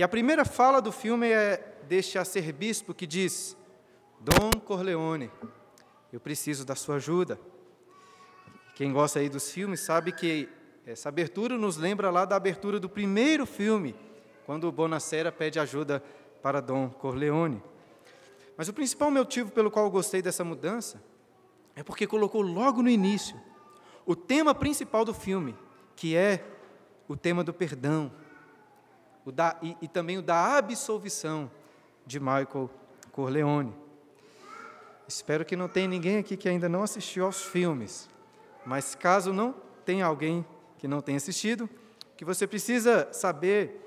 E a primeira fala do filme é deste arcebispo que diz: Dom Corleone, eu preciso da sua ajuda. Quem gosta aí dos filmes sabe que essa abertura nos lembra lá da abertura do primeiro filme, quando o Bonacera pede ajuda para Dom Corleone. Mas o principal motivo pelo qual eu gostei dessa mudança é porque colocou logo no início o tema principal do filme, que é o tema do perdão o da, e, e também o da absolvição de Michael Corleone. Espero que não tenha ninguém aqui que ainda não assistiu aos filmes, mas caso não tenha alguém que não tenha assistido, o que você precisa saber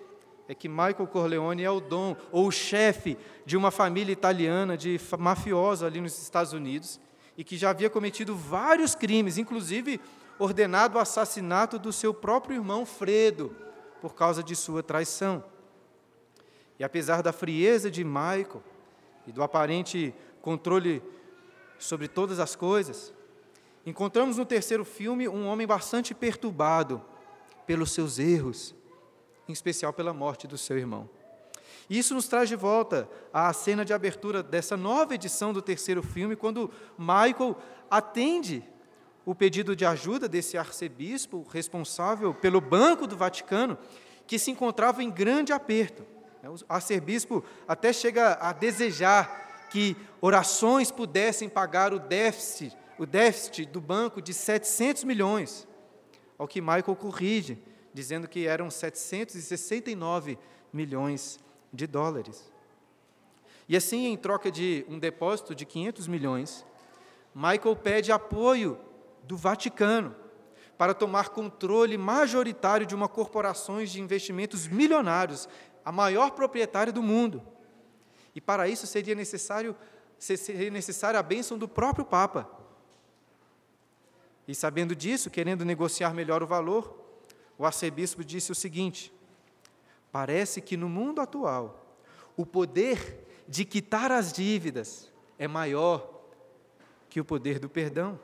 é que Michael Corleone é o dom ou o chefe de uma família italiana de mafiosos ali nos Estados Unidos e que já havia cometido vários crimes, inclusive ordenado o assassinato do seu próprio irmão Fredo por causa de sua traição. E apesar da frieza de Michael e do aparente controle sobre todas as coisas, encontramos no terceiro filme um homem bastante perturbado pelos seus erros, em especial pela morte do seu irmão. E isso nos traz de volta à cena de abertura dessa nova edição do terceiro filme, quando Michael atende o pedido de ajuda desse arcebispo responsável pelo Banco do Vaticano, que se encontrava em grande aperto. O arcebispo até chega a desejar que orações pudessem pagar o déficit, o déficit do banco de 700 milhões, ao que Michael corrige, dizendo que eram 769 milhões de dólares. E assim, em troca de um depósito de 500 milhões, Michael pede apoio do Vaticano para tomar controle majoritário de uma corporação de investimentos milionários, a maior proprietária do mundo. E para isso seria necessário seria necessária a bênção do próprio Papa. E sabendo disso, querendo negociar melhor o valor, o arcebispo disse o seguinte: Parece que no mundo atual, o poder de quitar as dívidas é maior que o poder do perdão,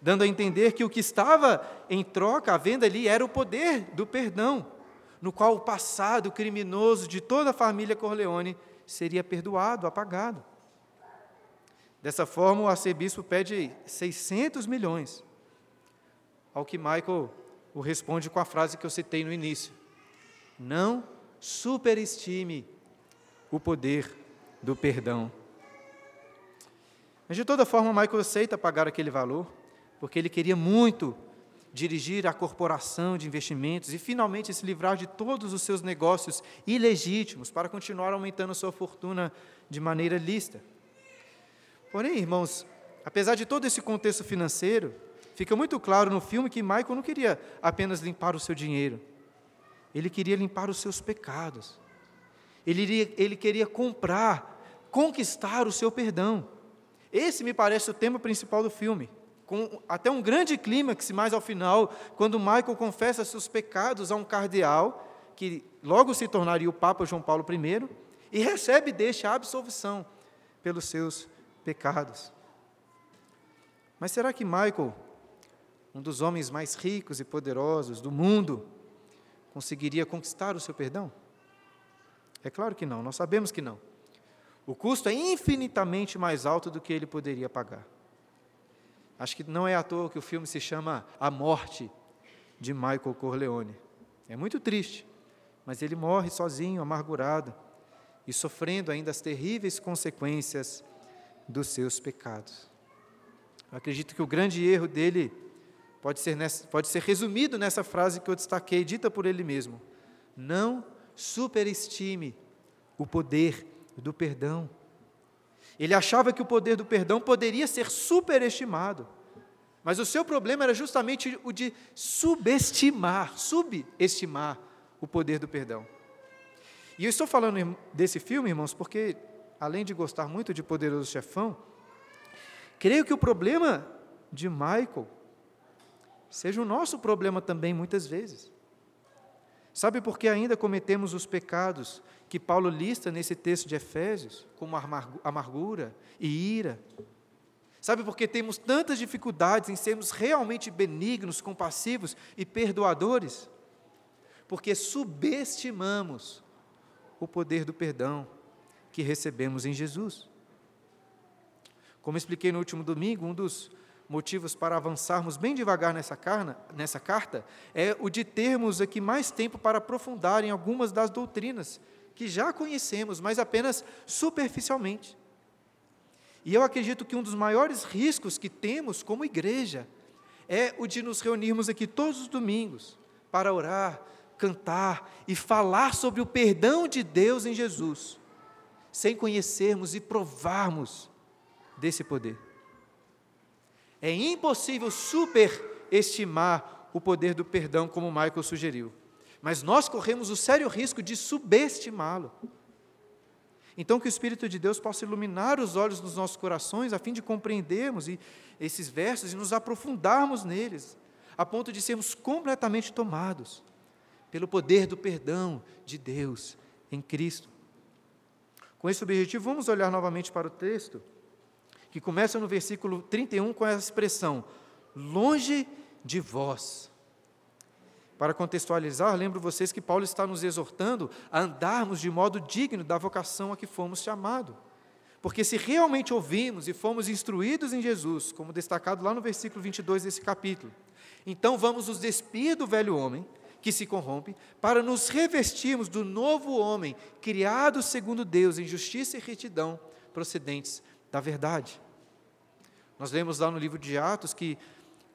dando a entender que o que estava em troca, a venda ali, era o poder do perdão, no qual o passado criminoso de toda a família Corleone seria perdoado, apagado. Dessa forma, o arcebispo pede 600 milhões, ao que Michael o responde com a frase que eu citei no início: Não superestime o poder do perdão. Mas de toda forma, Michael aceita pagar aquele valor, porque ele queria muito dirigir a corporação de investimentos e finalmente se livrar de todos os seus negócios ilegítimos para continuar aumentando sua fortuna de maneira lícita. Porém, irmãos, apesar de todo esse contexto financeiro, fica muito claro no filme que Michael não queria apenas limpar o seu dinheiro, ele queria limpar os seus pecados. Ele, iria, ele queria comprar, conquistar o seu perdão. Esse me parece o tema principal do filme. Com até um grande clímax mais ao final, quando Michael confessa seus pecados a um cardeal, que logo se tornaria o Papa João Paulo I, e recebe deste a absolvição pelos seus pecados. Mas será que Michael, um dos homens mais ricos e poderosos do mundo, conseguiria conquistar o seu perdão? É claro que não, nós sabemos que não. O custo é infinitamente mais alto do que ele poderia pagar. Acho que não é à toa que o filme se chama A Morte de Michael Corleone. É muito triste, mas ele morre sozinho, amargurado e sofrendo ainda as terríveis consequências dos seus pecados. Eu acredito que o grande erro dele pode ser, nessa, pode ser resumido nessa frase que eu destaquei, dita por ele mesmo: Não superestime o poder do perdão. Ele achava que o poder do perdão poderia ser superestimado, mas o seu problema era justamente o de subestimar, subestimar o poder do perdão. E eu estou falando desse filme, irmãos, porque, além de gostar muito de Poderoso Chefão, creio que o problema de Michael seja o nosso problema também muitas vezes. Sabe por que ainda cometemos os pecados que Paulo lista nesse texto de Efésios, como amargura e ira? Sabe por que temos tantas dificuldades em sermos realmente benignos, compassivos e perdoadores? Porque subestimamos o poder do perdão que recebemos em Jesus. Como expliquei no último domingo, um dos motivos para avançarmos bem devagar nessa, carna, nessa carta é o de termos aqui mais tempo para aprofundar em algumas das doutrinas que já conhecemos, mas apenas superficialmente. E eu acredito que um dos maiores riscos que temos como igreja é o de nos reunirmos aqui todos os domingos para orar, cantar e falar sobre o perdão de Deus em Jesus, sem conhecermos e provarmos desse poder. É impossível superestimar o poder do perdão, como Michael sugeriu, mas nós corremos o sério risco de subestimá-lo. Então, que o Espírito de Deus possa iluminar os olhos dos nossos corações, a fim de compreendermos esses versos e nos aprofundarmos neles, a ponto de sermos completamente tomados pelo poder do perdão de Deus em Cristo. Com esse objetivo, vamos olhar novamente para o texto, que começa no versículo 31 com essa expressão: longe de vós. Para contextualizar, lembro vocês que Paulo está nos exortando a andarmos de modo digno da vocação a que fomos chamados. Porque se realmente ouvimos e fomos instruídos em Jesus, como destacado lá no versículo 22 desse capítulo, então vamos nos despir do velho homem, que se corrompe, para nos revestirmos do novo homem, criado segundo Deus, em justiça e retidão, procedentes da verdade. Nós lemos lá no livro de Atos que,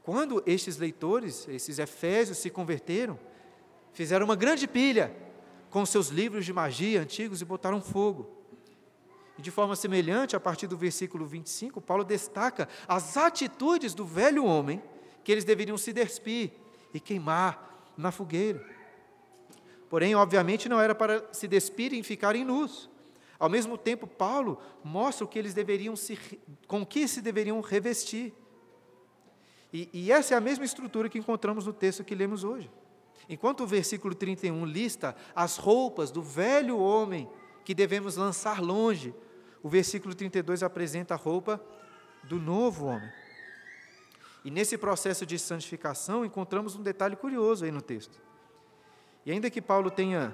quando estes leitores, esses efésios, se converteram, fizeram uma grande pilha com seus livros de magia antigos e botaram fogo. E de forma semelhante, a partir do versículo 25, Paulo destaca as atitudes do velho homem que eles deveriam se despir e queimar na fogueira. Porém, obviamente, não era para se despirem e ficarem nus. Ao mesmo tempo, Paulo mostra o que eles deveriam se, com que se deveriam revestir. E, e essa é a mesma estrutura que encontramos no texto que lemos hoje. Enquanto o versículo 31 lista as roupas do velho homem que devemos lançar longe, o versículo 32 apresenta a roupa do novo homem. E nesse processo de santificação encontramos um detalhe curioso aí no texto. E ainda que Paulo tenha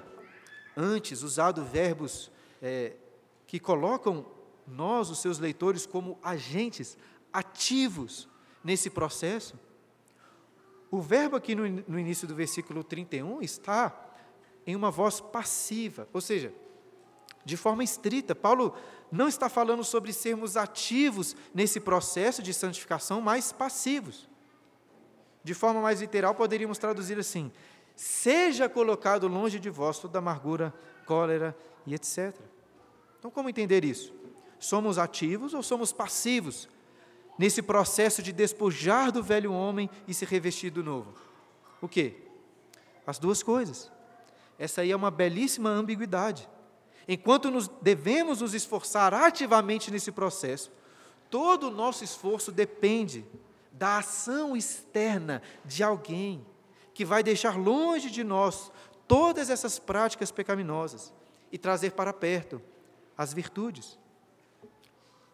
antes usado verbos é, que colocam nós, os seus leitores, como agentes ativos nesse processo, o verbo aqui no, no início do versículo 31 está em uma voz passiva, ou seja, de forma estrita. Paulo não está falando sobre sermos ativos nesse processo de santificação, mas passivos. De forma mais literal, poderíamos traduzir assim: seja colocado longe de vós toda amargura, cólera e etc. Então, como entender isso? Somos ativos ou somos passivos nesse processo de despojar do velho homem e se revestir do novo? O que? As duas coisas. Essa aí é uma belíssima ambiguidade. Enquanto nos devemos nos esforçar ativamente nesse processo, todo o nosso esforço depende da ação externa de alguém que vai deixar longe de nós todas essas práticas pecaminosas e trazer para perto as virtudes.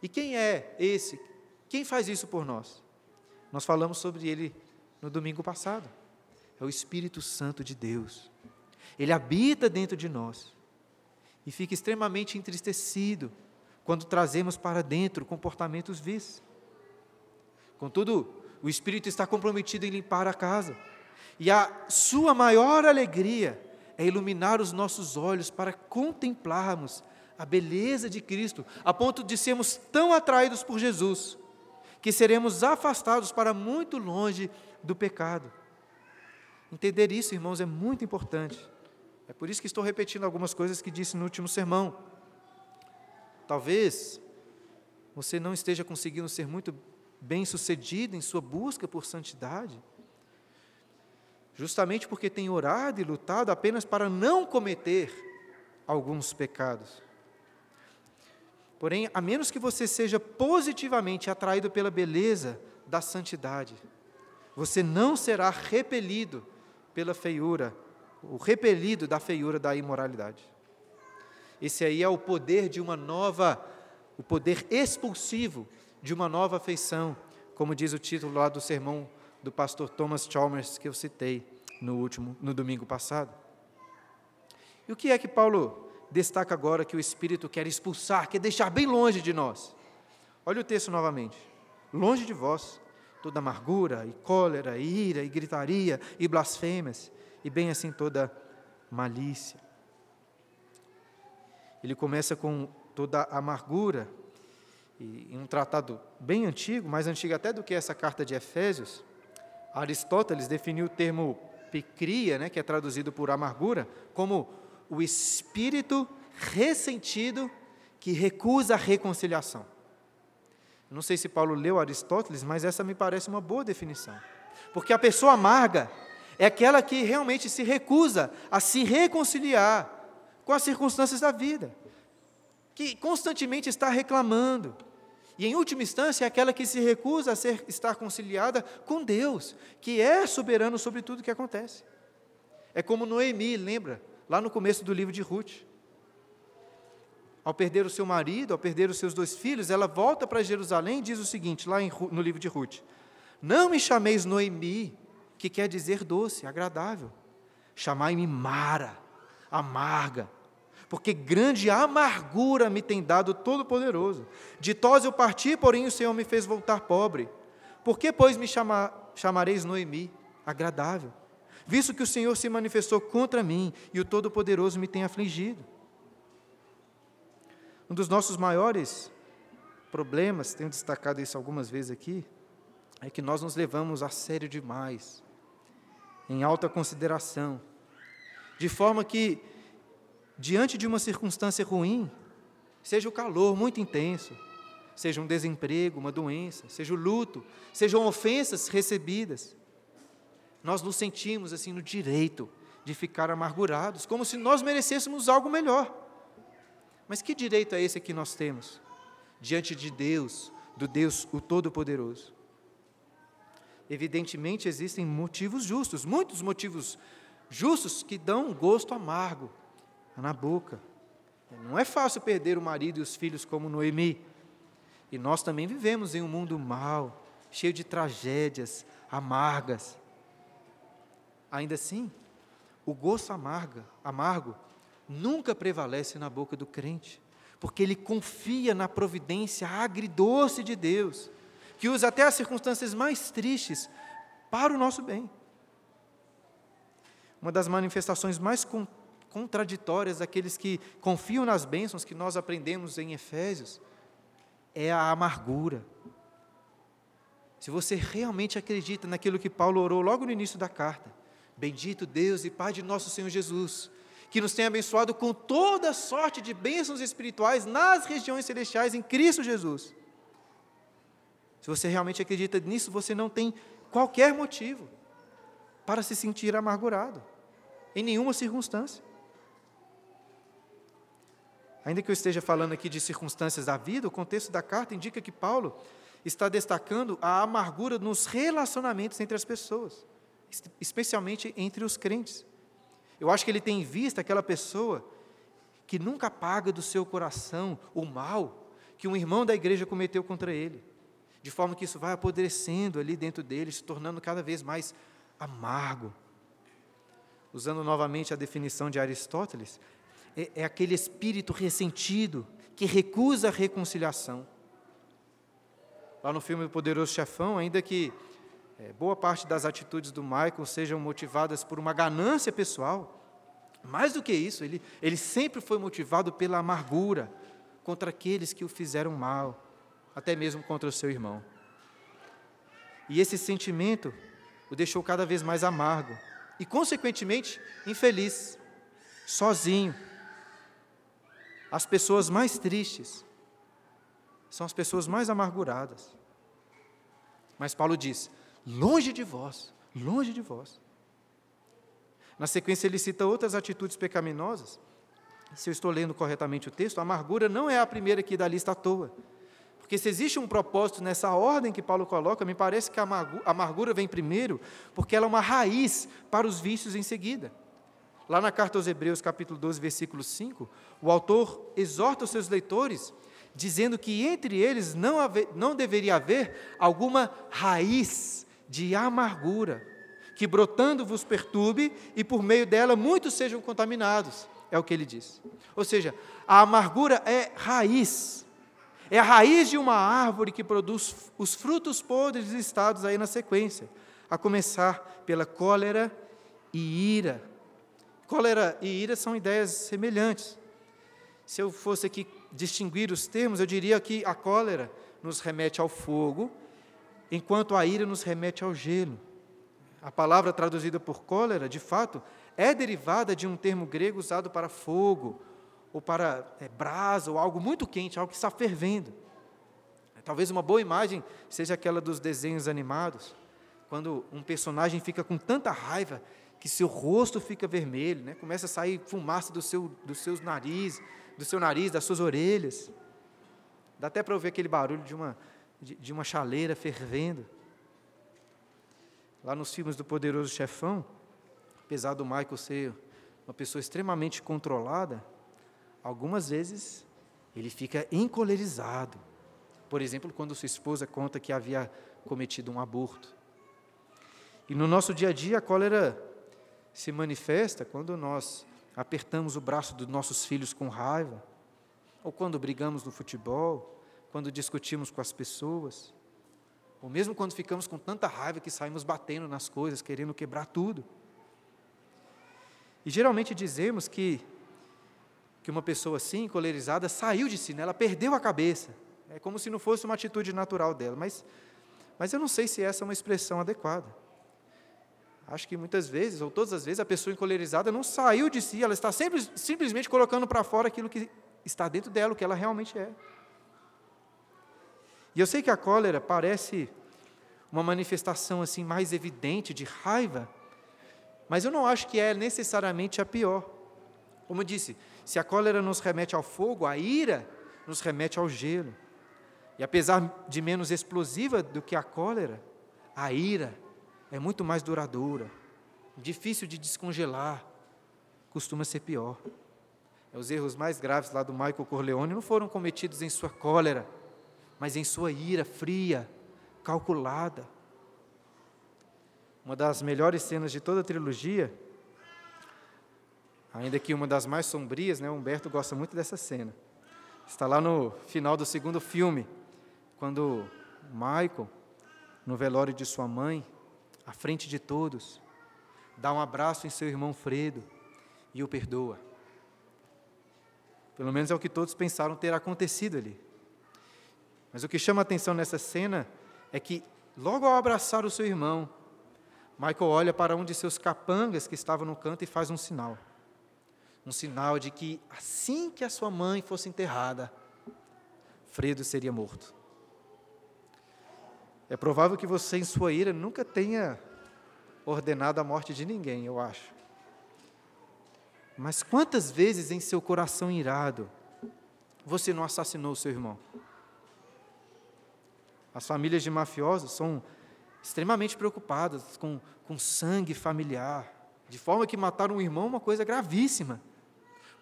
E quem é esse? Quem faz isso por nós? Nós falamos sobre ele no domingo passado. É o Espírito Santo de Deus. Ele habita dentro de nós e fica extremamente entristecido quando trazemos para dentro comportamentos vis. Contudo, o Espírito está comprometido em limpar a casa, e a sua maior alegria é iluminar os nossos olhos para contemplarmos a beleza de Cristo, a ponto de sermos tão atraídos por Jesus, que seremos afastados para muito longe do pecado. Entender isso, irmãos, é muito importante. É por isso que estou repetindo algumas coisas que disse no último sermão. Talvez você não esteja conseguindo ser muito bem sucedido em sua busca por santidade, justamente porque tem orado e lutado apenas para não cometer alguns pecados. Porém, a menos que você seja positivamente atraído pela beleza da santidade, você não será repelido pela feiura o repelido da feiura da imoralidade. Esse aí é o poder de uma nova, o poder expulsivo de uma nova feição, como diz o título lá do sermão do pastor Thomas Chalmers que eu citei no último, no domingo passado. E o que é que Paulo destaca agora que o Espírito quer expulsar, quer deixar bem longe de nós. Olha o texto novamente. Longe de vós toda amargura, e cólera, e ira, e gritaria, e blasfêmias, e bem assim toda malícia. Ele começa com toda amargura, e em um tratado bem antigo, mais antigo até do que essa carta de Efésios, Aristóteles definiu o termo picria, né, que é traduzido por amargura, como o espírito ressentido que recusa a reconciliação. Não sei se Paulo leu Aristóteles, mas essa me parece uma boa definição. Porque a pessoa amarga é aquela que realmente se recusa a se reconciliar com as circunstâncias da vida, que constantemente está reclamando. E, em última instância, é aquela que se recusa a ser, estar conciliada com Deus, que é soberano sobre tudo o que acontece. É como Noemi, lembra? Lá no começo do livro de Ruth ao perder o seu marido, ao perder os seus dois filhos, ela volta para Jerusalém e diz o seguinte, lá no livro de Ruth: Não me chameis Noemi, que quer dizer doce, agradável. Chamai-me Mara, amarga, porque grande amargura me tem dado Todo-Poderoso. De tos eu parti, porém o Senhor me fez voltar pobre. Por que, pois, me chama, chamareis Noemi, agradável? Visto que o Senhor se manifestou contra mim e o Todo-Poderoso me tem afligido. Um dos nossos maiores problemas, tenho destacado isso algumas vezes aqui, é que nós nos levamos a sério demais, em alta consideração, de forma que, diante de uma circunstância ruim, seja o calor muito intenso, seja um desemprego, uma doença, seja o luto, sejam ofensas recebidas, nós nos sentimos assim no direito de ficar amargurados, como se nós merecêssemos algo melhor. Mas que direito é esse que nós temos diante de Deus, do Deus o Todo-Poderoso? Evidentemente existem motivos justos, muitos motivos justos que dão um gosto amargo na boca. Não é fácil perder o marido e os filhos como Noemi. E nós também vivemos em um mundo mau, cheio de tragédias amargas. Ainda assim, o gosto amarga, amargo nunca prevalece na boca do crente, porque ele confia na providência agridoce de Deus, que usa até as circunstâncias mais tristes para o nosso bem. Uma das manifestações mais contraditórias daqueles que confiam nas bênçãos que nós aprendemos em Efésios é a amargura. Se você realmente acredita naquilo que Paulo orou logo no início da carta, bendito Deus e Pai de nosso Senhor Jesus, que nos tem abençoado com toda sorte de bênçãos espirituais nas regiões celestiais em Cristo Jesus. Se você realmente acredita nisso, você não tem qualquer motivo para se sentir amargurado, em nenhuma circunstância. Ainda que eu esteja falando aqui de circunstâncias da vida, o contexto da carta indica que Paulo está destacando a amargura nos relacionamentos entre as pessoas, especialmente entre os crentes. Eu acho que ele tem em vista aquela pessoa que nunca apaga do seu coração o mal que um irmão da igreja cometeu contra ele, de forma que isso vai apodrecendo ali dentro dele, se tornando cada vez mais amargo. Usando novamente a definição de Aristóteles, é, é aquele espírito ressentido que recusa a reconciliação. Lá no filme O Poderoso Chefão, ainda que é, boa parte das atitudes do Michael sejam motivadas por uma ganância pessoal. Mais do que isso, ele, ele sempre foi motivado pela amargura contra aqueles que o fizeram mal, até mesmo contra o seu irmão. E esse sentimento o deixou cada vez mais amargo e, consequentemente, infeliz, sozinho. As pessoas mais tristes são as pessoas mais amarguradas. Mas Paulo diz: longe de vós, longe de vós. Na sequência, ele cita outras atitudes pecaminosas. Se eu estou lendo corretamente o texto, a amargura não é a primeira aqui da lista à toa. Porque se existe um propósito nessa ordem que Paulo coloca, me parece que a amargura vem primeiro, porque ela é uma raiz para os vícios em seguida. Lá na carta aos Hebreus, capítulo 12, versículo 5, o autor exorta os seus leitores, dizendo que entre eles não, haver, não deveria haver alguma raiz de amargura, que brotando vos perturbe e por meio dela muitos sejam contaminados. é o que ele diz. Ou seja, a amargura é raiz. É a raiz de uma árvore que produz os frutos podres listados aí na sequência, a começar pela cólera e ira. Cólera e ira são ideias semelhantes. Se eu fosse aqui distinguir os termos, eu diria que a cólera nos remete ao fogo, enquanto a ira nos remete ao gelo. A palavra traduzida por cólera, de fato, é derivada de um termo grego usado para fogo, ou para é, brasa, ou algo muito quente, algo que está fervendo. Talvez uma boa imagem seja aquela dos desenhos animados, quando um personagem fica com tanta raiva que seu rosto fica vermelho, né? começa a sair fumaça do seu, dos seus nariz, do seu nariz, das suas orelhas. Dá até para ouvir aquele barulho de uma, de, de uma chaleira fervendo. Lá nos filmes do Poderoso Chefão, apesar do Michael ser uma pessoa extremamente controlada, algumas vezes ele fica encolerizado. Por exemplo, quando sua esposa conta que havia cometido um aborto. E no nosso dia a dia, a cólera se manifesta quando nós apertamos o braço dos nossos filhos com raiva, ou quando brigamos no futebol, quando discutimos com as pessoas, ou mesmo quando ficamos com tanta raiva que saímos batendo nas coisas, querendo quebrar tudo. E geralmente dizemos que, que uma pessoa assim, colerizada, saiu de si, né? ela perdeu a cabeça. É como se não fosse uma atitude natural dela. Mas, mas eu não sei se essa é uma expressão adequada. Acho que muitas vezes, ou todas as vezes, a pessoa encolerizada não saiu de si, ela está sempre, simplesmente colocando para fora aquilo que está dentro dela, o que ela realmente é. E eu sei que a cólera parece uma manifestação assim mais evidente de raiva, mas eu não acho que é necessariamente a pior. Como eu disse, se a cólera nos remete ao fogo, a ira nos remete ao gelo. E apesar de menos explosiva do que a cólera, a ira é muito mais duradoura, difícil de descongelar, costuma ser pior. Os erros mais graves lá do Michael Corleone não foram cometidos em sua cólera, mas em sua ira fria, calculada. Uma das melhores cenas de toda a trilogia, ainda que uma das mais sombrias, né? Humberto gosta muito dessa cena. Está lá no final do segundo filme, quando Michael, no velório de sua mãe, à frente de todos, dá um abraço em seu irmão Fredo e o perdoa. Pelo menos é o que todos pensaram ter acontecido ali. Mas o que chama a atenção nessa cena é que, logo ao abraçar o seu irmão, Michael olha para um de seus capangas que estava no canto e faz um sinal. Um sinal de que assim que a sua mãe fosse enterrada, Fredo seria morto. É provável que você, em sua ira, nunca tenha ordenado a morte de ninguém, eu acho. Mas quantas vezes em seu coração irado você não assassinou o seu irmão? As famílias de mafiosos são extremamente preocupadas com, com sangue familiar, de forma que matar um irmão é uma coisa gravíssima.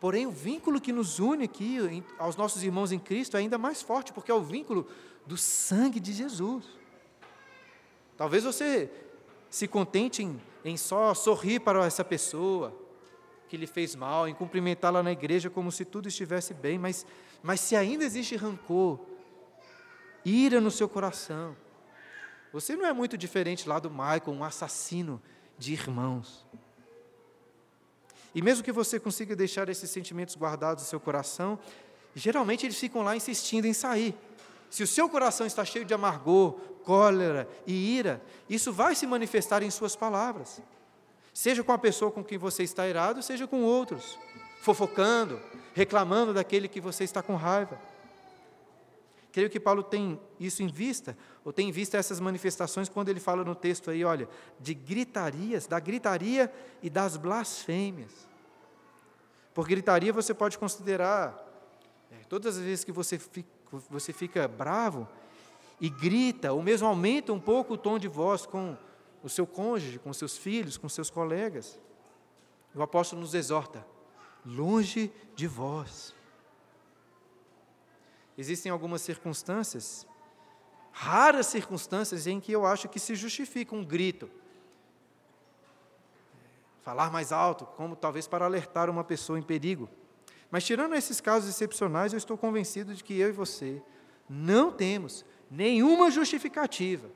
Porém, o vínculo que nos une aqui aos nossos irmãos em Cristo é ainda mais forte, porque é o vínculo do sangue de Jesus. Talvez você se contente em, em só sorrir para essa pessoa que lhe fez mal, em cumprimentá-la na igreja como se tudo estivesse bem, mas, mas se ainda existe rancor, ira no seu coração, você não é muito diferente lá do Michael, um assassino de irmãos. E mesmo que você consiga deixar esses sentimentos guardados no seu coração, geralmente eles ficam lá insistindo em sair. Se o seu coração está cheio de amargor, cólera e ira, isso vai se manifestar em suas palavras. Seja com a pessoa com quem você está irado, seja com outros, fofocando, reclamando daquele que você está com raiva. Creio que Paulo tem isso em vista, ou tem em vista essas manifestações quando ele fala no texto aí, olha, de gritarias, da gritaria e das blasfêmias. Por gritaria você pode considerar é, todas as vezes que você fica, você fica bravo e grita, ou mesmo aumenta um pouco o tom de voz com o seu cônjuge, com seus filhos, com seus colegas. O apóstolo nos exorta: longe de vós Existem algumas circunstâncias, raras circunstâncias, em que eu acho que se justifica um grito. falar mais alto, como talvez para alertar uma pessoa em perigo. Mas tirando esses casos excepcionais, eu estou convencido de que eu e você não temos nenhuma justificativa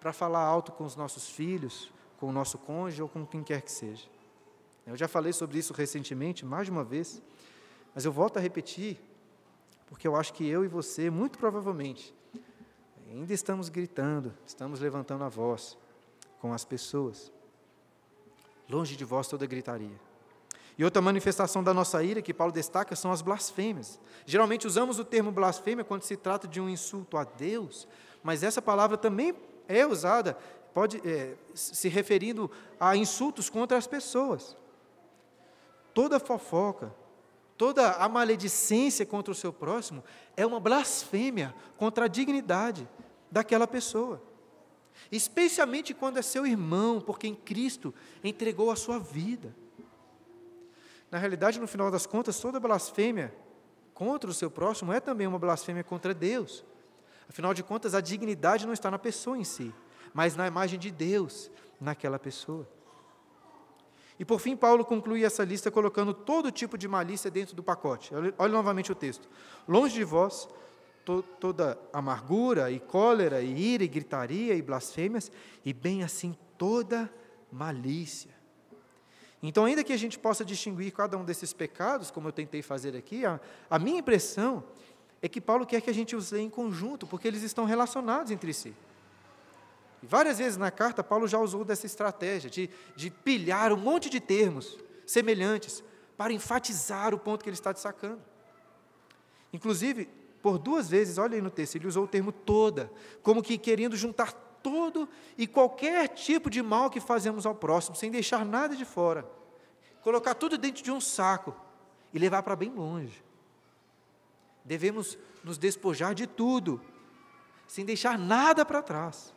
para falar alto com os nossos filhos, com o nosso cônjuge ou com quem quer que seja. Eu já falei sobre isso recentemente, mais de uma vez, mas eu volto a repetir, porque eu acho que eu e você, muito provavelmente, ainda estamos gritando, estamos levantando a voz com as pessoas. Longe de vós toda gritaria. E outra manifestação da nossa ira que Paulo destaca são as blasfêmias. Geralmente usamos o termo blasfêmia quando se trata de um insulto a Deus, mas essa palavra também é usada, pode é, se referindo a insultos contra as pessoas. Toda fofoca, toda a maledicência contra o seu próximo é uma blasfêmia contra a dignidade daquela pessoa. Especialmente quando é seu irmão, porque em Cristo entregou a sua vida. Na realidade, no final das contas, toda blasfêmia contra o seu próximo é também uma blasfêmia contra Deus. Afinal de contas, a dignidade não está na pessoa em si, mas na imagem de Deus naquela pessoa. E por fim, Paulo conclui essa lista colocando todo tipo de malícia dentro do pacote. Olha novamente o texto. Longe de vós to, toda amargura e cólera e ira e gritaria e blasfêmias, e bem assim toda malícia. Então, ainda que a gente possa distinguir cada um desses pecados, como eu tentei fazer aqui, a, a minha impressão é que Paulo quer que a gente os leia em conjunto, porque eles estão relacionados entre si. E várias vezes na carta, Paulo já usou dessa estratégia de, de pilhar um monte de termos semelhantes para enfatizar o ponto que ele está destacando. Inclusive, por duas vezes, olha aí no texto, ele usou o termo toda, como que querendo juntar todo e qualquer tipo de mal que fazemos ao próximo, sem deixar nada de fora. Colocar tudo dentro de um saco e levar para bem longe. Devemos nos despojar de tudo, sem deixar nada para trás.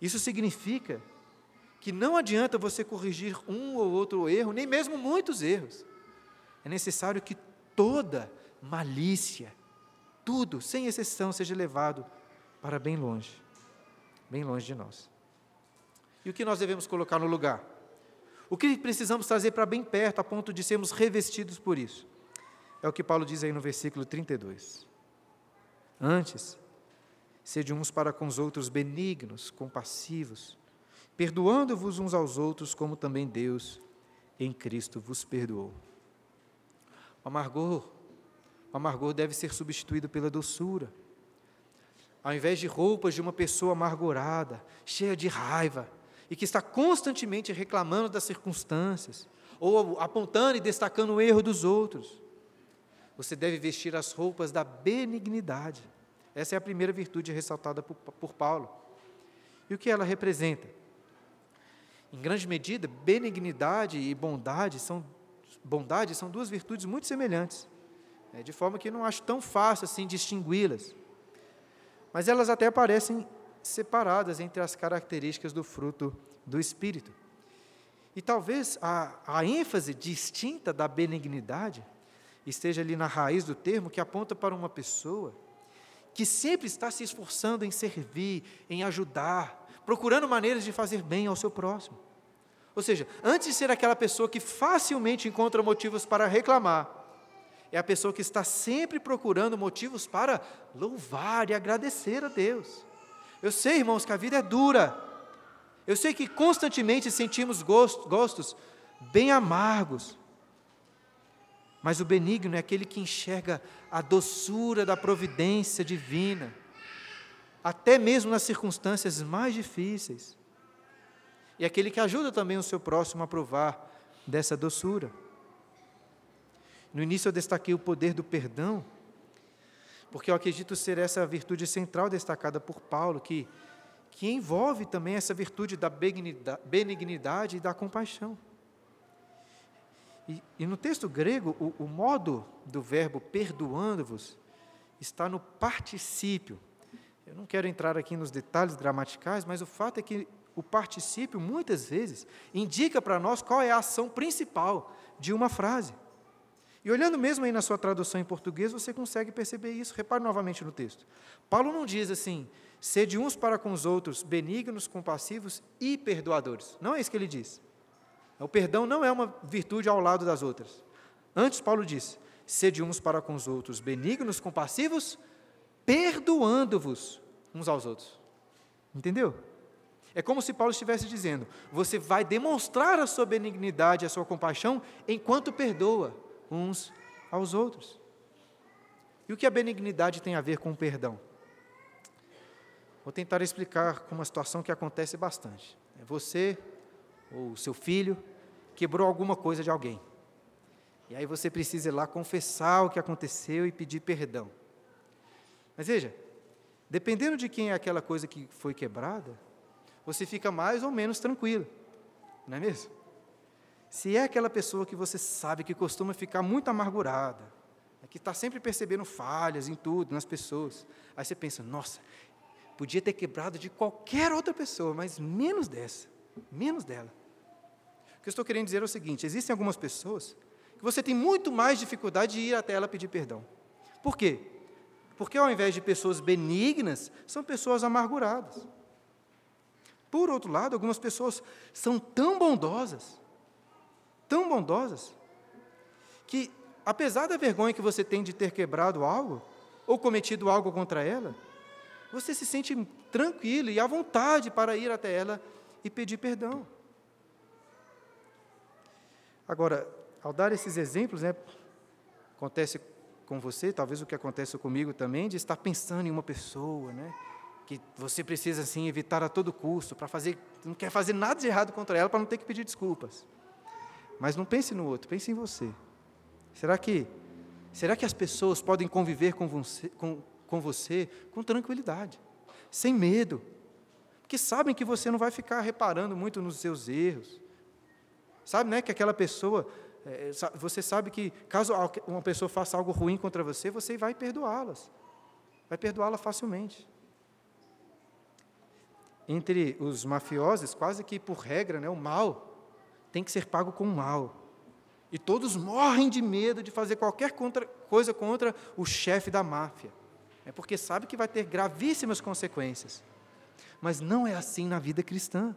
Isso significa que não adianta você corrigir um ou outro erro, nem mesmo muitos erros. É necessário que toda malícia, tudo, sem exceção, seja levado para bem longe bem longe de nós. E o que nós devemos colocar no lugar? O que precisamos trazer para bem perto, a ponto de sermos revestidos por isso? É o que Paulo diz aí no versículo 32. Antes, sede uns para com os outros benignos, compassivos, perdoando-vos uns aos outros, como também Deus em Cristo vos perdoou. O amargor, o amargor deve ser substituído pela doçura ao invés de roupas de uma pessoa amargurada, cheia de raiva, e que está constantemente reclamando das circunstâncias, ou apontando e destacando o erro dos outros. Você deve vestir as roupas da benignidade. Essa é a primeira virtude ressaltada por, por Paulo. E o que ela representa? Em grande medida, benignidade e bondade são, bondade são duas virtudes muito semelhantes, né, de forma que não acho tão fácil assim distingui-las mas elas até aparecem separadas entre as características do fruto do Espírito. E talvez a, a ênfase distinta da benignidade esteja ali na raiz do termo, que aponta para uma pessoa que sempre está se esforçando em servir, em ajudar, procurando maneiras de fazer bem ao seu próximo. Ou seja, antes de ser aquela pessoa que facilmente encontra motivos para reclamar, é a pessoa que está sempre procurando motivos para louvar e agradecer a Deus. Eu sei, irmãos, que a vida é dura. Eu sei que constantemente sentimos gostos bem amargos. Mas o benigno é aquele que enxerga a doçura da providência divina, até mesmo nas circunstâncias mais difíceis. E aquele que ajuda também o seu próximo a provar dessa doçura. No início eu destaquei o poder do perdão, porque eu acredito ser essa a virtude central destacada por Paulo, que, que envolve também essa virtude da benignidade e da compaixão. E, e no texto grego, o, o modo do verbo perdoando-vos está no particípio. Eu não quero entrar aqui nos detalhes gramaticais, mas o fato é que o particípio, muitas vezes, indica para nós qual é a ação principal de uma frase. E olhando mesmo aí na sua tradução em português, você consegue perceber isso. Repare novamente no texto. Paulo não diz assim, sede uns para com os outros, benignos, compassivos e perdoadores. Não é isso que ele diz. O perdão não é uma virtude ao lado das outras. Antes, Paulo diz: sede uns para com os outros, benignos, compassivos, perdoando-vos uns aos outros. Entendeu? É como se Paulo estivesse dizendo: você vai demonstrar a sua benignidade, a sua compaixão, enquanto perdoa uns aos outros. E o que a benignidade tem a ver com o perdão? Vou tentar explicar com uma situação que acontece bastante. É você ou seu filho quebrou alguma coisa de alguém. E aí você precisa ir lá confessar o que aconteceu e pedir perdão. Mas veja, dependendo de quem é aquela coisa que foi quebrada, você fica mais ou menos tranquilo, não é mesmo? Se é aquela pessoa que você sabe que costuma ficar muito amargurada, é que está sempre percebendo falhas em tudo, nas pessoas, aí você pensa, nossa, podia ter quebrado de qualquer outra pessoa, mas menos dessa, menos dela. Que eu estou querendo dizer é o seguinte: existem algumas pessoas que você tem muito mais dificuldade de ir até ela pedir perdão. Por quê? Porque ao invés de pessoas benignas, são pessoas amarguradas. Por outro lado, algumas pessoas são tão bondosas, tão bondosas, que apesar da vergonha que você tem de ter quebrado algo, ou cometido algo contra ela, você se sente tranquilo e à vontade para ir até ela e pedir perdão. Agora, ao dar esses exemplos, né, acontece com você, talvez o que acontece comigo também, de estar pensando em uma pessoa, né, que você precisa assim evitar a todo custo para fazer, não quer fazer nada de errado contra ela para não ter que pedir desculpas. Mas não pense no outro, pense em você. Será que será que as pessoas podem conviver com você com, com você com tranquilidade, sem medo? Porque sabem que você não vai ficar reparando muito nos seus erros. Sabe, né, que aquela pessoa é, você sabe que caso uma pessoa faça algo ruim contra você, você vai perdoá-las. Vai perdoá-la facilmente entre os mafiosos, quase que por regra, né, o mal tem que ser pago com o mal. E todos morrem de medo de fazer qualquer contra, coisa contra o chefe da máfia. É porque sabe que vai ter gravíssimas consequências. Mas não é assim na vida cristã.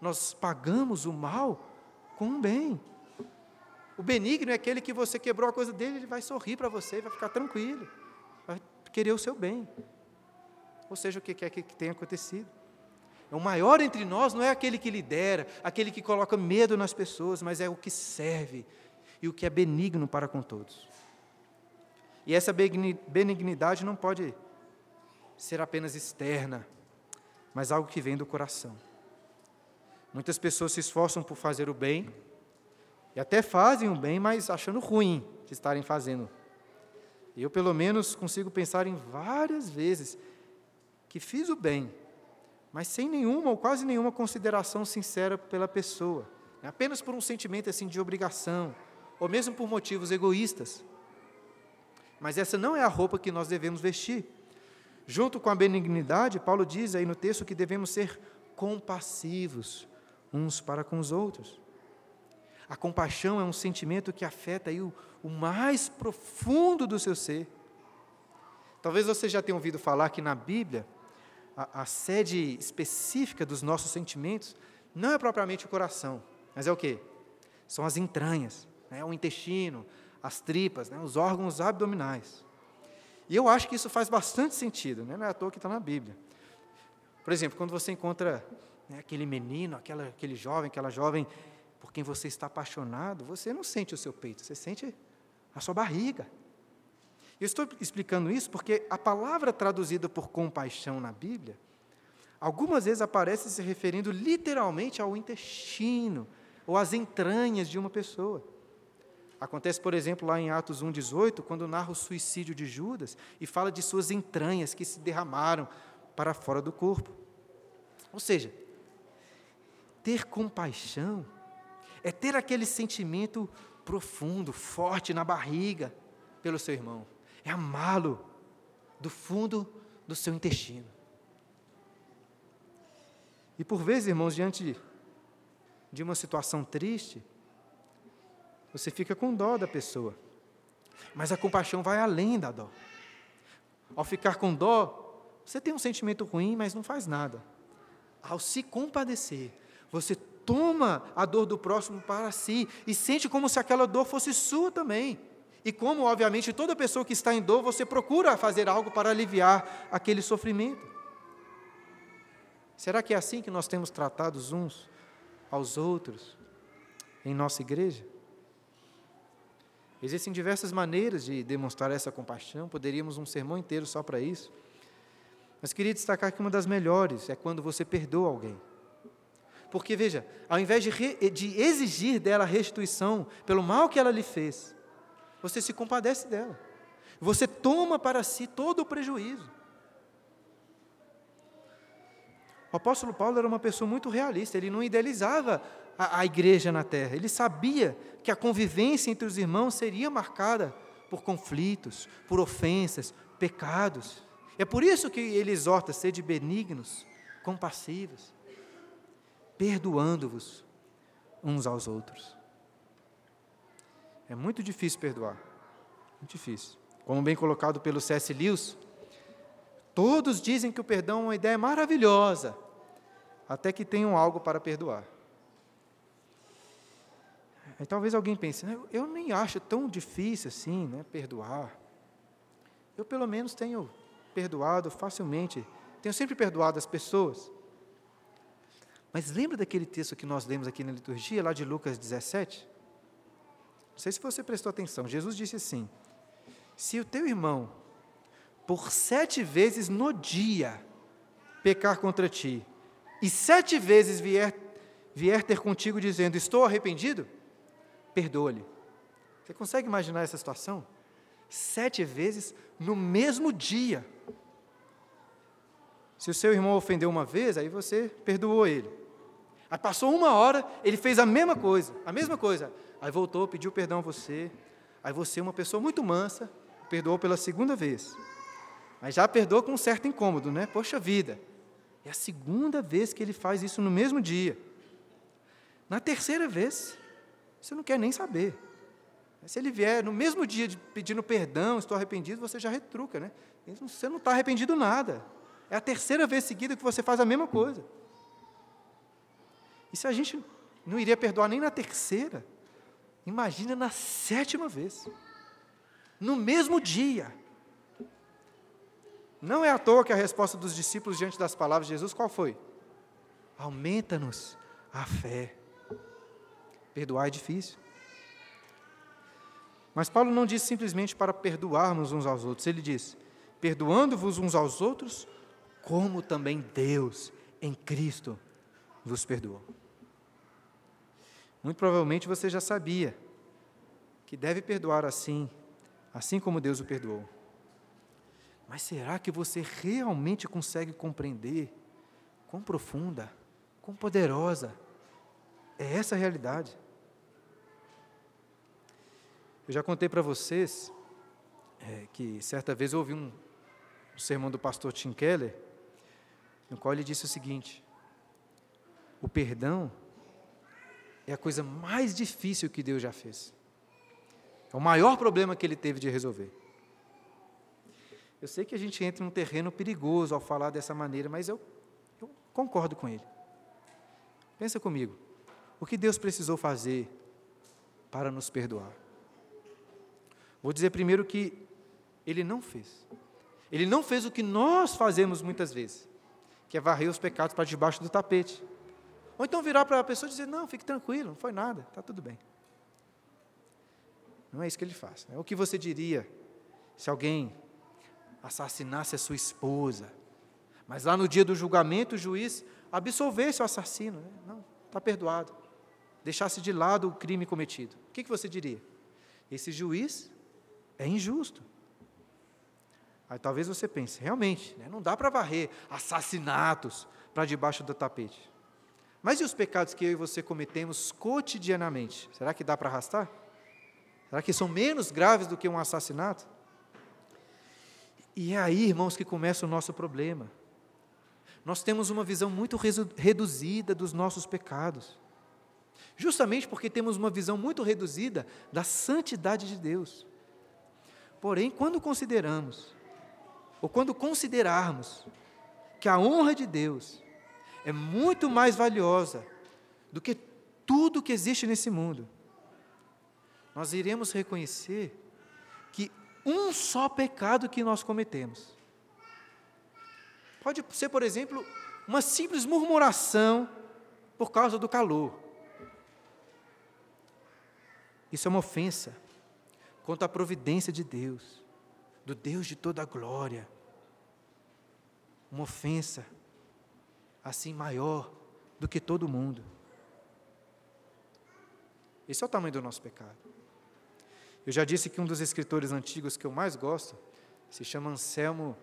Nós pagamos o mal com o bem. O benigno é aquele que você quebrou a coisa dele, ele vai sorrir para você, vai ficar tranquilo, vai querer o seu bem. Ou seja, o que quer que tenha acontecido. O maior entre nós não é aquele que lidera, aquele que coloca medo nas pessoas, mas é o que serve e o que é benigno para com todos. E essa benignidade não pode ser apenas externa, mas algo que vem do coração. Muitas pessoas se esforçam por fazer o bem, e até fazem o bem, mas achando ruim de estarem fazendo. Eu, pelo menos, consigo pensar em várias vezes que fiz o bem, mas sem nenhuma ou quase nenhuma consideração sincera pela pessoa, né? apenas por um sentimento assim de obrigação, ou mesmo por motivos egoístas. Mas essa não é a roupa que nós devemos vestir. Junto com a benignidade, Paulo diz aí no texto que devemos ser compassivos uns para com os outros. A compaixão é um sentimento que afeta aí o, o mais profundo do seu ser. Talvez você já tenha ouvido falar que na Bíblia a, a sede específica dos nossos sentimentos não é propriamente o coração, mas é o quê? São as entranhas, né? o intestino, as tripas, né? os órgãos abdominais. E eu acho que isso faz bastante sentido, né? não é à toa que está na Bíblia. Por exemplo, quando você encontra né, aquele menino, aquela, aquele jovem, aquela jovem por quem você está apaixonado, você não sente o seu peito, você sente a sua barriga. Eu estou explicando isso porque a palavra traduzida por compaixão na Bíblia, algumas vezes aparece se referindo literalmente ao intestino ou às entranhas de uma pessoa. Acontece, por exemplo, lá em Atos 1,18, quando narra o suicídio de Judas e fala de suas entranhas que se derramaram para fora do corpo. Ou seja, ter compaixão é ter aquele sentimento profundo, forte na barriga pelo seu irmão é amá-lo do fundo do seu intestino. E por vezes, irmãos, diante de uma situação triste, você fica com dó da pessoa. Mas a compaixão vai além da dó. Ao ficar com dó, você tem um sentimento ruim, mas não faz nada. Ao se compadecer, você toma a dor do próximo para si e sente como se aquela dor fosse sua também. E como, obviamente, toda pessoa que está em dor, você procura fazer algo para aliviar aquele sofrimento. Será que é assim que nós temos tratado uns aos outros em nossa igreja? Existem diversas maneiras de demonstrar essa compaixão, poderíamos um sermão inteiro só para isso. Mas queria destacar que uma das melhores é quando você perdoa alguém. Porque, veja, ao invés de, re, de exigir dela restituição pelo mal que ela lhe fez, você se compadece dela. Você toma para si todo o prejuízo. O apóstolo Paulo era uma pessoa muito realista, ele não idealizava a, a igreja na terra, ele sabia que a convivência entre os irmãos seria marcada por conflitos, por ofensas, pecados. É por isso que ele exorta: sede benignos, compassivos perdoando-vos uns aos outros. É muito difícil perdoar, muito difícil. Como bem colocado pelo C.S. Lewis, todos dizem que o perdão é uma ideia maravilhosa, até que tenham algo para perdoar. Aí talvez alguém pense, né, eu nem acho tão difícil assim, né, perdoar. Eu pelo menos tenho perdoado facilmente, tenho sempre perdoado as pessoas. Mas lembra daquele texto que nós lemos aqui na liturgia, lá de Lucas 17? Não sei se você prestou atenção. Jesus disse assim: Se o teu irmão, por sete vezes no dia, pecar contra ti, e sete vezes vier, vier ter contigo dizendo: Estou arrependido, perdoa-lhe. Você consegue imaginar essa situação? Sete vezes no mesmo dia. Se o seu irmão ofendeu uma vez, aí você perdoou ele. Aí passou uma hora, ele fez a mesma coisa, a mesma coisa. Aí voltou, pediu perdão a você. Aí você, uma pessoa muito mansa, perdoou pela segunda vez. Mas já perdoou com um certo incômodo, né? Poxa vida. É a segunda vez que ele faz isso no mesmo dia. Na terceira vez, você não quer nem saber. Se ele vier no mesmo dia pedindo perdão, estou arrependido, você já retruca, né? Você não está arrependido nada. É a terceira vez seguida que você faz a mesma coisa. E se a gente não iria perdoar nem na terceira, imagina na sétima vez, no mesmo dia. Não é à toa que a resposta dos discípulos diante das palavras de Jesus qual foi? Aumenta-nos a fé. Perdoar é difícil. Mas Paulo não diz simplesmente para perdoarmos uns aos outros, ele diz: perdoando-vos uns aos outros, como também Deus em Cristo vos perdoou. Muito provavelmente você já sabia que deve perdoar assim, assim como Deus o perdoou. Mas será que você realmente consegue compreender quão profunda, quão poderosa é essa realidade? Eu já contei para vocês é, que certa vez eu ouvi um, um sermão do pastor Tim Keller, no qual ele disse o seguinte: o perdão é a coisa mais difícil que Deus já fez. É o maior problema que ele teve de resolver. Eu sei que a gente entra num terreno perigoso ao falar dessa maneira, mas eu, eu concordo com ele. Pensa comigo. O que Deus precisou fazer para nos perdoar? Vou dizer primeiro que ele não fez. Ele não fez o que nós fazemos muitas vezes, que é varrer os pecados para debaixo do tapete. Ou então virar para a pessoa e dizer: Não, fique tranquilo, não foi nada, está tudo bem. Não é isso que ele faz. É o que você diria se alguém assassinasse a sua esposa, mas lá no dia do julgamento o juiz absolvesse o assassino. Né? Não, está perdoado. Deixasse de lado o crime cometido. O que, que você diria? Esse juiz é injusto. Aí talvez você pense, realmente, né, não dá para varrer assassinatos para debaixo do tapete. Mas e os pecados que eu e você cometemos cotidianamente? Será que dá para arrastar? Será que são menos graves do que um assassinato? E é aí, irmãos, que começa o nosso problema. Nós temos uma visão muito reduzida dos nossos pecados. Justamente porque temos uma visão muito reduzida da santidade de Deus. Porém, quando consideramos, ou quando considerarmos, que a honra de Deus é muito mais valiosa do que tudo que existe nesse mundo, nós iremos reconhecer que um só pecado que nós cometemos. Pode ser, por exemplo, uma simples murmuração por causa do calor. Isso é uma ofensa contra a providência de Deus, do Deus de toda a glória. Uma ofensa assim maior do que todo mundo. Esse é o tamanho do nosso pecado. Eu já disse que um dos escritores antigos que eu mais gosto se chama Anselmo,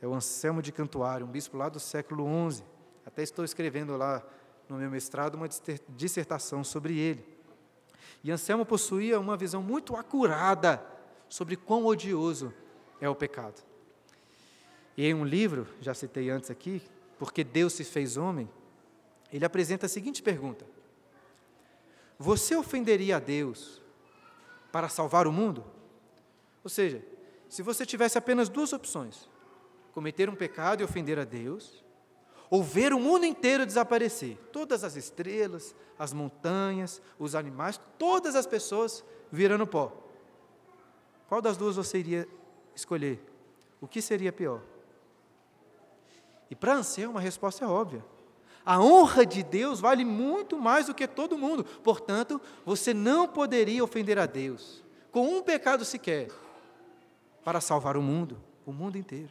é o Anselmo de Cantuário, um bispo lá do século XI. Até estou escrevendo lá no meu mestrado uma dissertação sobre ele. E Anselmo possuía uma visão muito acurada sobre quão odioso é o pecado. E em um livro, já citei antes aqui, Porque Deus se fez homem, ele apresenta a seguinte pergunta: Você ofenderia a Deus para salvar o mundo? Ou seja, se você tivesse apenas duas opções, cometer um pecado e ofender a Deus, ou ver o mundo inteiro desaparecer, todas as estrelas, as montanhas, os animais, todas as pessoas virando pó. Qual das duas você iria escolher? O que seria pior? E para Anselmo, a resposta é óbvia. A honra de Deus vale muito mais do que todo mundo. Portanto, você não poderia ofender a Deus com um pecado sequer para salvar o mundo, o mundo inteiro.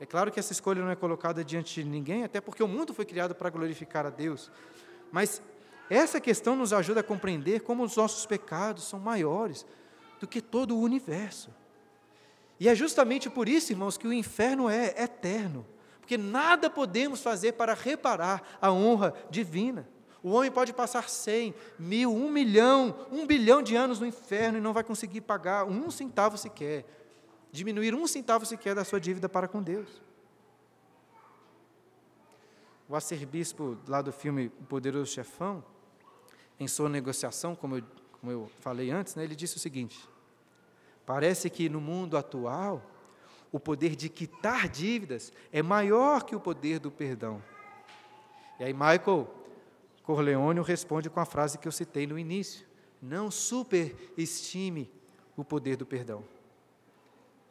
É claro que essa escolha não é colocada diante de ninguém, até porque o mundo foi criado para glorificar a Deus. Mas essa questão nos ajuda a compreender como os nossos pecados são maiores do que todo o universo. E é justamente por isso, irmãos, que o inferno é eterno porque nada podemos fazer para reparar a honra divina. O homem pode passar cem, mil, um milhão, um bilhão de anos no inferno e não vai conseguir pagar um centavo sequer, diminuir um centavo sequer da sua dívida para com Deus. O arcebispo lá do filme O Poderoso Chefão, em sua negociação, como eu, como eu falei antes, né, ele disse o seguinte: parece que no mundo atual o poder de quitar dívidas é maior que o poder do perdão. E aí Michael Corleone responde com a frase que eu citei no início: não superestime o poder do perdão.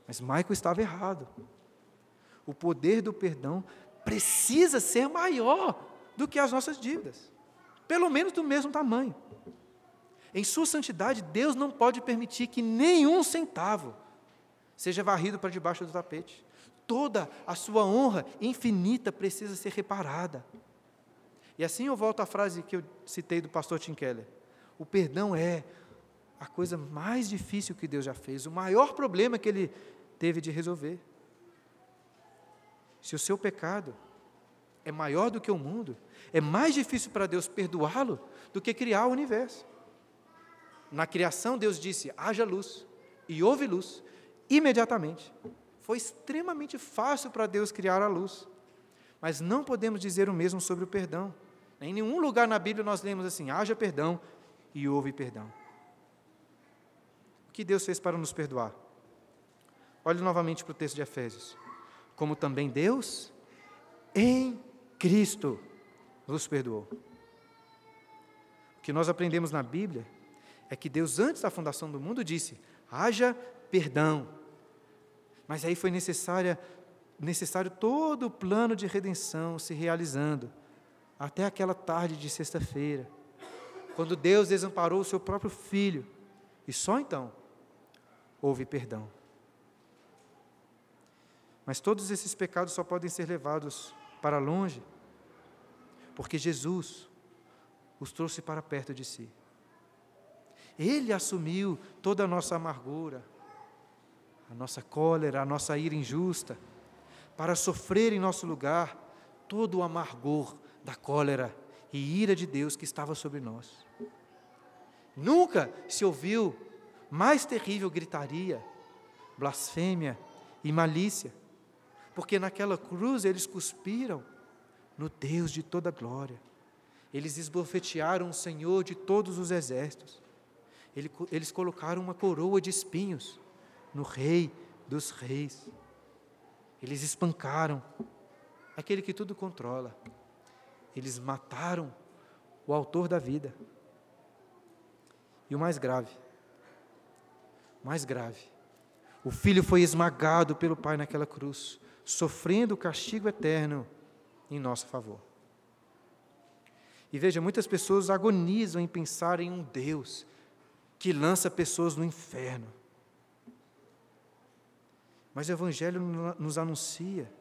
Mas Michael estava errado. O poder do perdão precisa ser maior do que as nossas dívidas, pelo menos do mesmo tamanho. Em sua santidade, Deus não pode permitir que nenhum centavo seja varrido para debaixo do tapete. Toda a sua honra infinita precisa ser reparada. E assim eu volto à frase que eu citei do pastor Tim Keller. O perdão é a coisa mais difícil que Deus já fez, o maior problema que ele teve de resolver. Se o seu pecado é maior do que o mundo, é mais difícil para Deus perdoá-lo do que criar o universo. Na criação, Deus disse: haja luz, e houve luz, imediatamente. Foi extremamente fácil para Deus criar a luz. Mas não podemos dizer o mesmo sobre o perdão. Em nenhum lugar na Bíblia nós lemos assim: haja perdão e houve perdão. O que Deus fez para nos perdoar? Olhe novamente para o texto de Efésios. Como também Deus, em Cristo, nos perdoou. O que nós aprendemos na Bíblia é que Deus, antes da fundação do mundo, disse: haja perdão. Mas aí foi necessária, necessário todo o plano de redenção se realizando, até aquela tarde de sexta-feira, quando Deus desamparou o seu próprio filho, e só então houve perdão. Mas todos esses pecados só podem ser levados para longe, porque Jesus os trouxe para perto de si. Ele assumiu toda a nossa amargura, a nossa cólera, a nossa ira injusta, para sofrer em nosso lugar todo o amargor da cólera e ira de Deus que estava sobre nós. Nunca se ouviu mais terrível gritaria, blasfêmia e malícia, porque naquela cruz eles cuspiram no Deus de toda glória. Eles esbofetearam o Senhor de todos os exércitos. Eles colocaram uma coroa de espinhos no Rei dos Reis. Eles espancaram aquele que tudo controla. Eles mataram o autor da vida. E o mais grave, mais grave, o filho foi esmagado pelo Pai naquela cruz, sofrendo o castigo eterno em nosso favor. E veja, muitas pessoas agonizam em pensar em um Deus que lança pessoas no inferno. Mas o Evangelho nos anuncia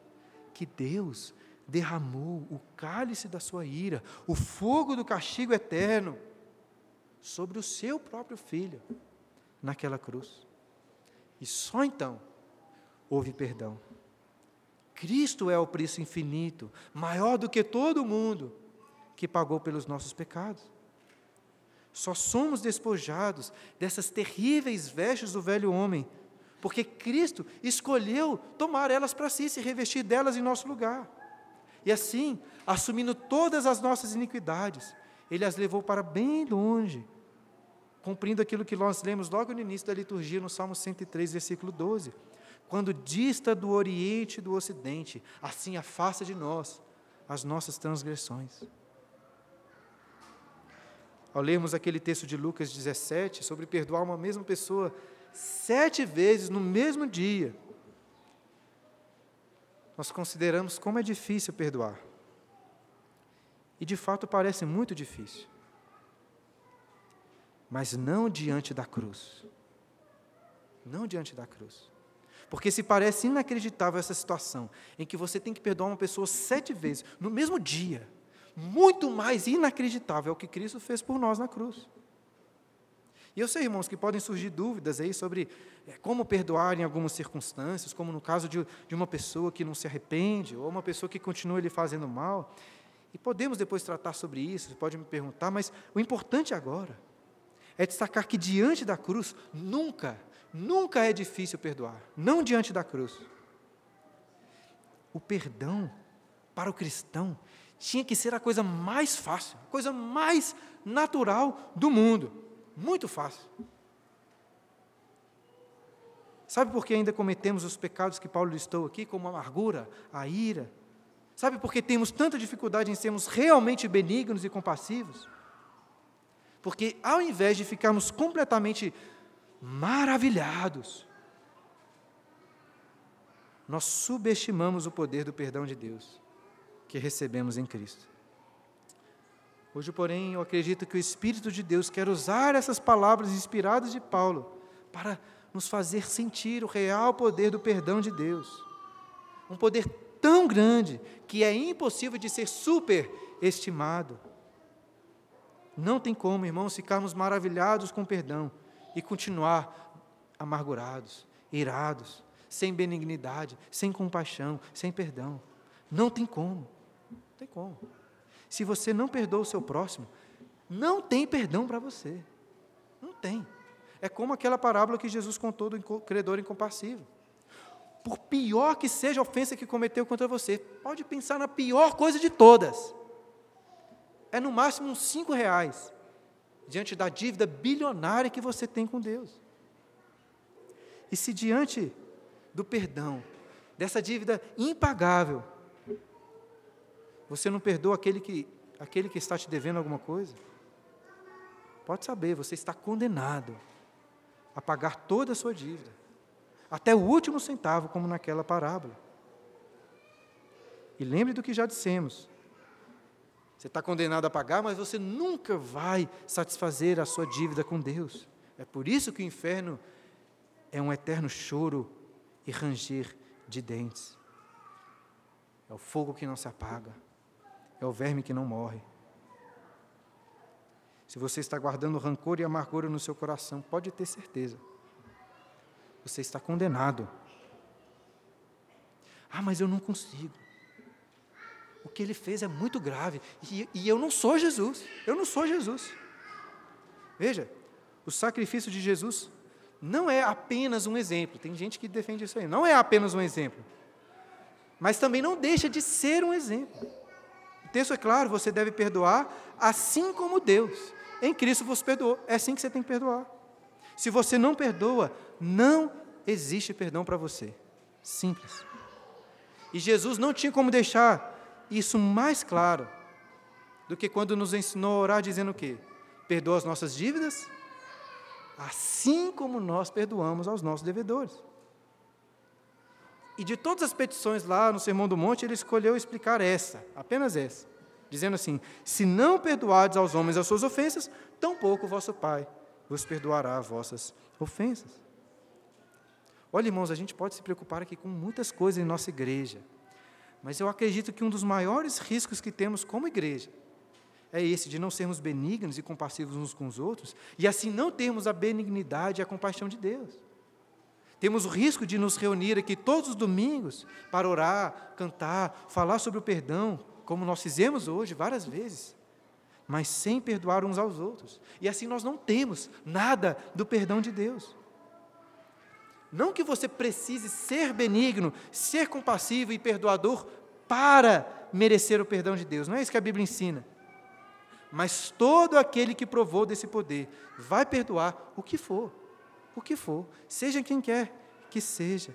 que Deus derramou o cálice da sua ira, o fogo do castigo eterno, sobre o seu próprio filho, naquela cruz. E só então houve perdão. Cristo é o preço infinito, maior do que todo mundo, que pagou pelos nossos pecados. Só somos despojados dessas terríveis vestes do velho homem, porque Cristo escolheu tomar elas para si, se revestir delas em nosso lugar. E assim, assumindo todas as nossas iniquidades, Ele as levou para bem longe, cumprindo aquilo que nós lemos logo no início da liturgia, no Salmo 103, versículo 12. Quando dista do Oriente e do Ocidente, assim afasta de nós as nossas transgressões. Ao lermos aquele texto de Lucas 17, sobre perdoar uma mesma pessoa sete vezes no mesmo dia, nós consideramos como é difícil perdoar. E de fato parece muito difícil. Mas não diante da cruz. Não diante da cruz. Porque se parece inacreditável essa situação, em que você tem que perdoar uma pessoa sete vezes, no mesmo dia, muito mais inacreditável o que Cristo fez por nós na cruz. E eu sei, irmãos, que podem surgir dúvidas aí sobre é, como perdoar em algumas circunstâncias, como no caso de, de uma pessoa que não se arrepende, ou uma pessoa que continua lhe fazendo mal. E podemos depois tratar sobre isso, você pode me perguntar, mas o importante agora é destacar que diante da cruz, nunca, nunca é difícil perdoar. Não diante da cruz. O perdão para o cristão tinha que ser a coisa mais fácil, a coisa mais natural do mundo. Muito fácil. Sabe por que ainda cometemos os pecados que Paulo listou aqui, como a amargura, a ira? Sabe por que temos tanta dificuldade em sermos realmente benignos e compassivos? Porque ao invés de ficarmos completamente maravilhados, nós subestimamos o poder do perdão de Deus que recebemos em Cristo. Hoje, porém, eu acredito que o Espírito de Deus quer usar essas palavras inspiradas de Paulo para nos fazer sentir o real poder do perdão de Deus. Um poder tão grande que é impossível de ser superestimado. Não tem como, irmãos, ficarmos maravilhados com o perdão e continuar amargurados, irados, sem benignidade, sem compaixão, sem perdão. Não tem como. Não tem como. Se você não perdoa o seu próximo, não tem perdão para você. Não tem. É como aquela parábola que Jesus contou do credor incompassível. Por pior que seja a ofensa que cometeu contra você, pode pensar na pior coisa de todas. É no máximo uns cinco reais, diante da dívida bilionária que você tem com Deus. E se diante do perdão, dessa dívida impagável, você não perdoa aquele que, aquele que está te devendo alguma coisa? Pode saber, você está condenado a pagar toda a sua dívida, até o último centavo, como naquela parábola. E lembre do que já dissemos. Você está condenado a pagar, mas você nunca vai satisfazer a sua dívida com Deus. É por isso que o inferno é um eterno choro e ranger de dentes. É o fogo que não se apaga é o verme que não morre. Se você está guardando rancor e amargura no seu coração, pode ter certeza. Você está condenado. Ah, mas eu não consigo. O que ele fez é muito grave. E, e eu não sou Jesus. Eu não sou Jesus. Veja, o sacrifício de Jesus não é apenas um exemplo. Tem gente que defende isso aí. Não é apenas um exemplo. Mas também não deixa de ser um exemplo. O texto é claro, você deve perdoar assim como Deus. Em Cristo você perdoou. É assim que você tem que perdoar. Se você não perdoa, não existe perdão para você. Simples. E Jesus não tinha como deixar isso mais claro do que quando nos ensinou a orar dizendo o quê? Perdoa as nossas dívidas, assim como nós perdoamos aos nossos devedores. E de todas as petições lá no Sermão do Monte, ele escolheu explicar essa, apenas essa, dizendo assim: Se não perdoardes aos homens as suas ofensas, tampouco vosso Pai vos perdoará as vossas ofensas. Olha, irmãos, a gente pode se preocupar aqui com muitas coisas em nossa igreja, mas eu acredito que um dos maiores riscos que temos como igreja é esse de não sermos benignos e compassivos uns com os outros, e assim não termos a benignidade e a compaixão de Deus. Temos o risco de nos reunir aqui todos os domingos para orar, cantar, falar sobre o perdão, como nós fizemos hoje várias vezes, mas sem perdoar uns aos outros. E assim nós não temos nada do perdão de Deus. Não que você precise ser benigno, ser compassivo e perdoador para merecer o perdão de Deus, não é isso que a Bíblia ensina. Mas todo aquele que provou desse poder vai perdoar o que for, o que for, seja quem quer que seja.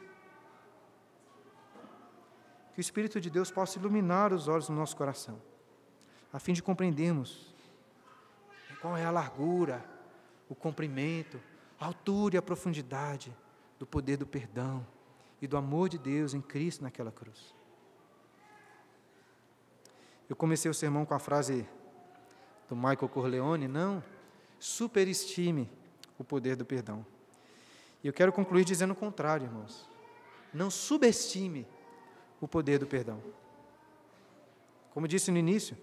Que o Espírito de Deus possa iluminar os olhos do nosso coração, a fim de compreendermos qual é a largura, o comprimento, a altura e a profundidade do poder do perdão e do amor de Deus em Cristo naquela cruz. Eu comecei o sermão com a frase do Michael Corleone, não superestime o poder do perdão. E eu quero concluir dizendo o contrário, irmãos. Não subestime o poder do perdão. Como disse no início,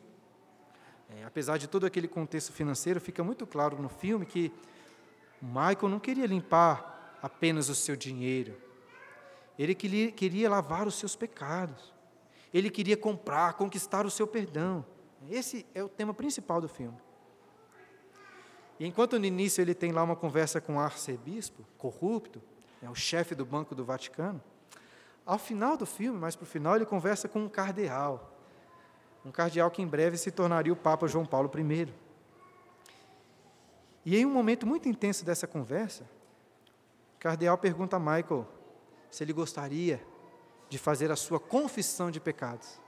é, apesar de todo aquele contexto financeiro, fica muito claro no filme que Michael não queria limpar apenas o seu dinheiro, ele queria, queria lavar os seus pecados, ele queria comprar, conquistar o seu perdão. Esse é o tema principal do filme. E enquanto no início ele tem lá uma conversa com o arcebispo, corrupto, é o chefe do Banco do Vaticano, ao final do filme, mais para o final, ele conversa com um cardeal. Um cardeal que em breve se tornaria o Papa João Paulo I. E em um momento muito intenso dessa conversa, o cardeal pergunta a Michael se ele gostaria de fazer a sua confissão de pecados.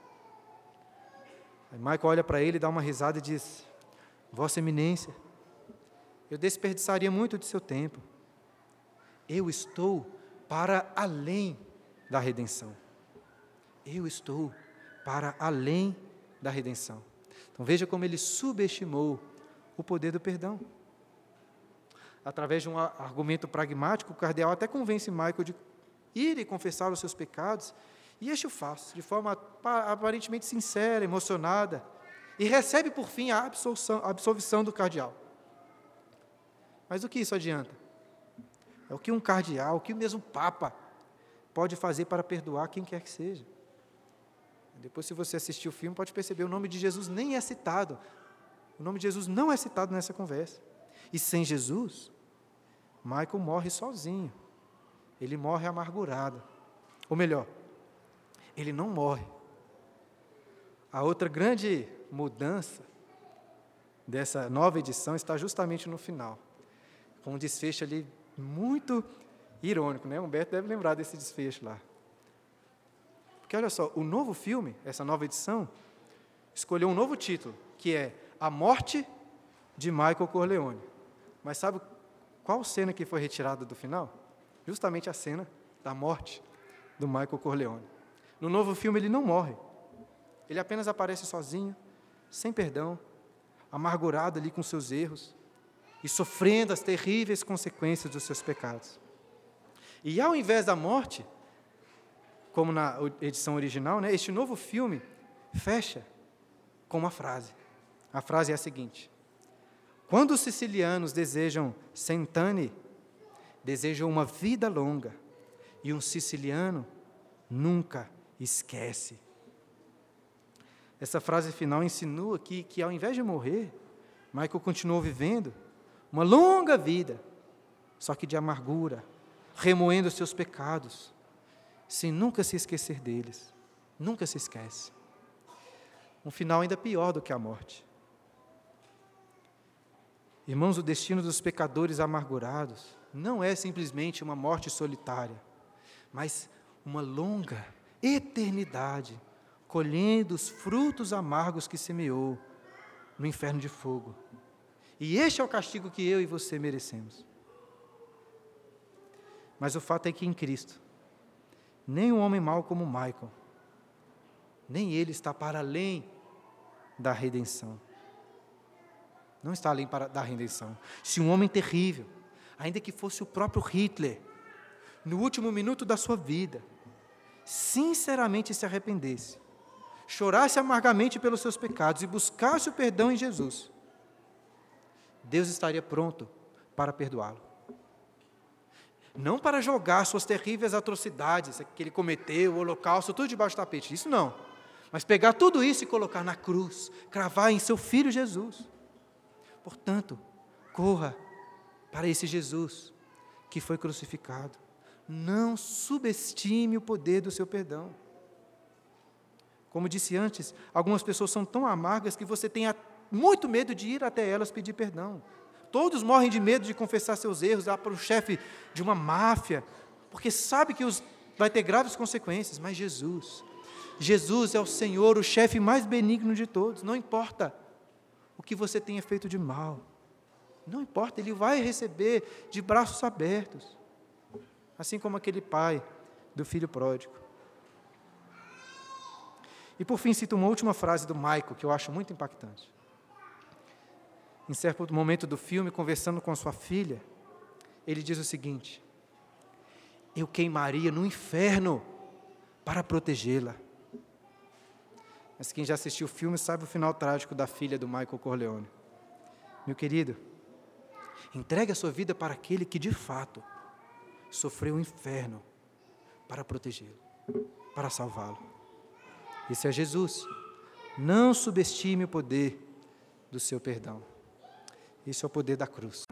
Aí Michael olha para ele, dá uma risada e diz: Vossa Eminência, eu desperdiçaria muito de seu tempo. Eu estou para além da redenção. Eu estou para além da redenção. Então veja como ele subestimou o poder do perdão. Através de um argumento pragmático, o cardeal até convence Michael de ir e confessar os seus pecados e este o faz, de forma aparentemente sincera, emocionada, e recebe por fim a absolvição, do cardeal. Mas o que isso adianta? É o que um cardeal, o que o mesmo Papa pode fazer para perdoar quem quer que seja. Depois, se você assistir o filme, pode perceber, o nome de Jesus nem é citado. O nome de Jesus não é citado nessa conversa. E sem Jesus, Michael morre sozinho. Ele morre amargurado. Ou melhor, ele não morre. A outra grande mudança dessa nova edição está justamente no final, com um desfecho ali muito irônico, né? Humberto deve lembrar desse desfecho lá. Porque olha só, o novo filme, essa nova edição, escolheu um novo título, que é A Morte de Michael Corleone. Mas sabe qual cena que foi retirada do final? Justamente a cena da morte do Michael Corleone. No novo filme, ele não morre. Ele apenas aparece sozinho, sem perdão, amargurado ali com seus erros e sofrendo as terríveis consequências dos seus pecados. E ao invés da morte, como na edição original, né, este novo filme fecha com uma frase. A frase é a seguinte: Quando os sicilianos desejam centane, desejam uma vida longa, e um siciliano nunca esquece. Essa frase final insinua que, que, ao invés de morrer, Michael continuou vivendo uma longa vida, só que de amargura, remoendo os seus pecados, sem nunca se esquecer deles. Nunca se esquece. Um final ainda pior do que a morte. Irmãos, o destino dos pecadores amargurados não é simplesmente uma morte solitária, mas uma longa eternidade, colhendo os frutos amargos que semeou no inferno de fogo. E este é o castigo que eu e você merecemos. Mas o fato é que em Cristo, nem um homem mau como Michael, nem ele está para além da redenção. Não está além para, da redenção. Se um homem terrível, ainda que fosse o próprio Hitler, no último minuto da sua vida, sinceramente se arrependesse, chorasse amargamente pelos seus pecados e buscasse o perdão em Jesus, Deus estaria pronto para perdoá-lo. Não para jogar suas terríveis atrocidades que ele cometeu, o holocausto, tudo debaixo do tapete, isso não. Mas pegar tudo isso e colocar na cruz, cravar em seu filho Jesus. Portanto, corra para esse Jesus que foi crucificado. Não subestime o poder do seu perdão. Como disse antes, algumas pessoas são tão amargas que você tem muito medo de ir até elas pedir perdão. Todos morrem de medo de confessar seus erros lá para o chefe de uma máfia, porque sabe que os, vai ter graves consequências. Mas Jesus, Jesus é o Senhor, o chefe mais benigno de todos. Não importa o que você tenha feito de mal, não importa, Ele vai receber de braços abertos, assim como aquele pai do filho pródigo. E por fim, cito uma última frase do Michael, que eu acho muito impactante. Em certo momento do filme, conversando com sua filha, ele diz o seguinte: Eu queimaria no inferno para protegê-la. Mas quem já assistiu o filme sabe o final trágico da filha do Michael Corleone. Meu querido, entregue a sua vida para aquele que de fato sofreu o inferno para protegê-lo, para salvá-lo. Esse é Jesus. Não subestime o poder do seu perdão. Esse é o poder da cruz.